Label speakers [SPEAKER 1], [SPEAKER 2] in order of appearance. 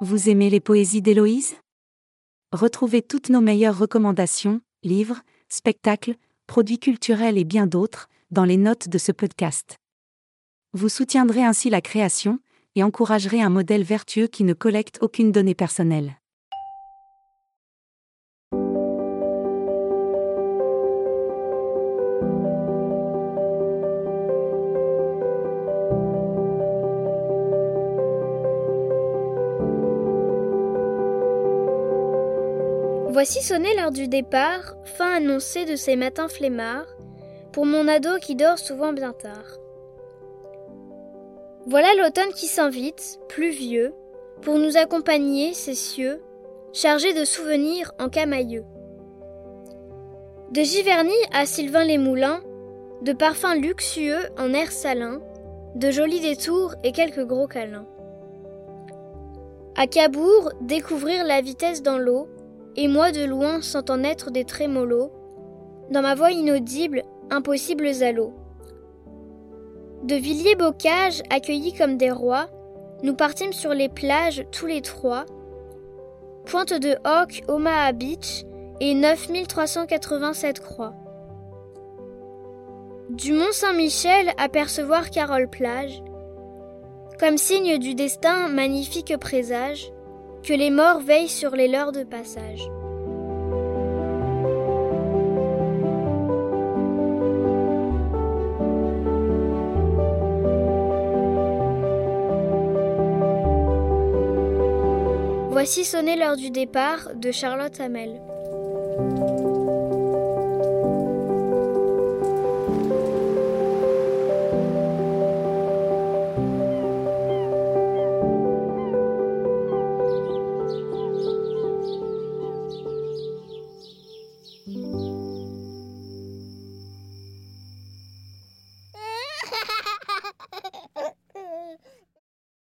[SPEAKER 1] Vous aimez les poésies d'Héloïse? Retrouvez toutes nos meilleures recommandations, livres, spectacles, produits culturels et bien d'autres, dans les notes de ce podcast. Vous soutiendrez ainsi la création, et encouragerez un modèle vertueux qui ne collecte aucune donnée personnelle.
[SPEAKER 2] Voici sonné l'heure du départ, fin annoncée de ces matins flemmards, pour mon ado qui dort souvent bien tard. Voilà l'automne qui s'invite, pluvieux, pour nous accompagner, ces cieux, chargés de souvenirs en camailleux. De Giverny à Sylvain-les-Moulins, de parfums luxueux en air salin, de jolis détours et quelques gros câlins. À Cabourg, découvrir la vitesse dans l'eau, et moi de loin sentant naître des trémolos, dans ma voix inaudible, impossibles à l'eau. De Villiers-Bocage, accueillis comme des rois, nous partîmes sur les plages tous les trois. Pointe de Hoc, Omaha Beach et 9387 croix. Du Mont Saint-Michel apercevoir Carole Plage, comme signe du destin magnifique présage, que les morts veillent sur les leurs de passage. Voici sonner l'heure du départ de Charlotte Hamel.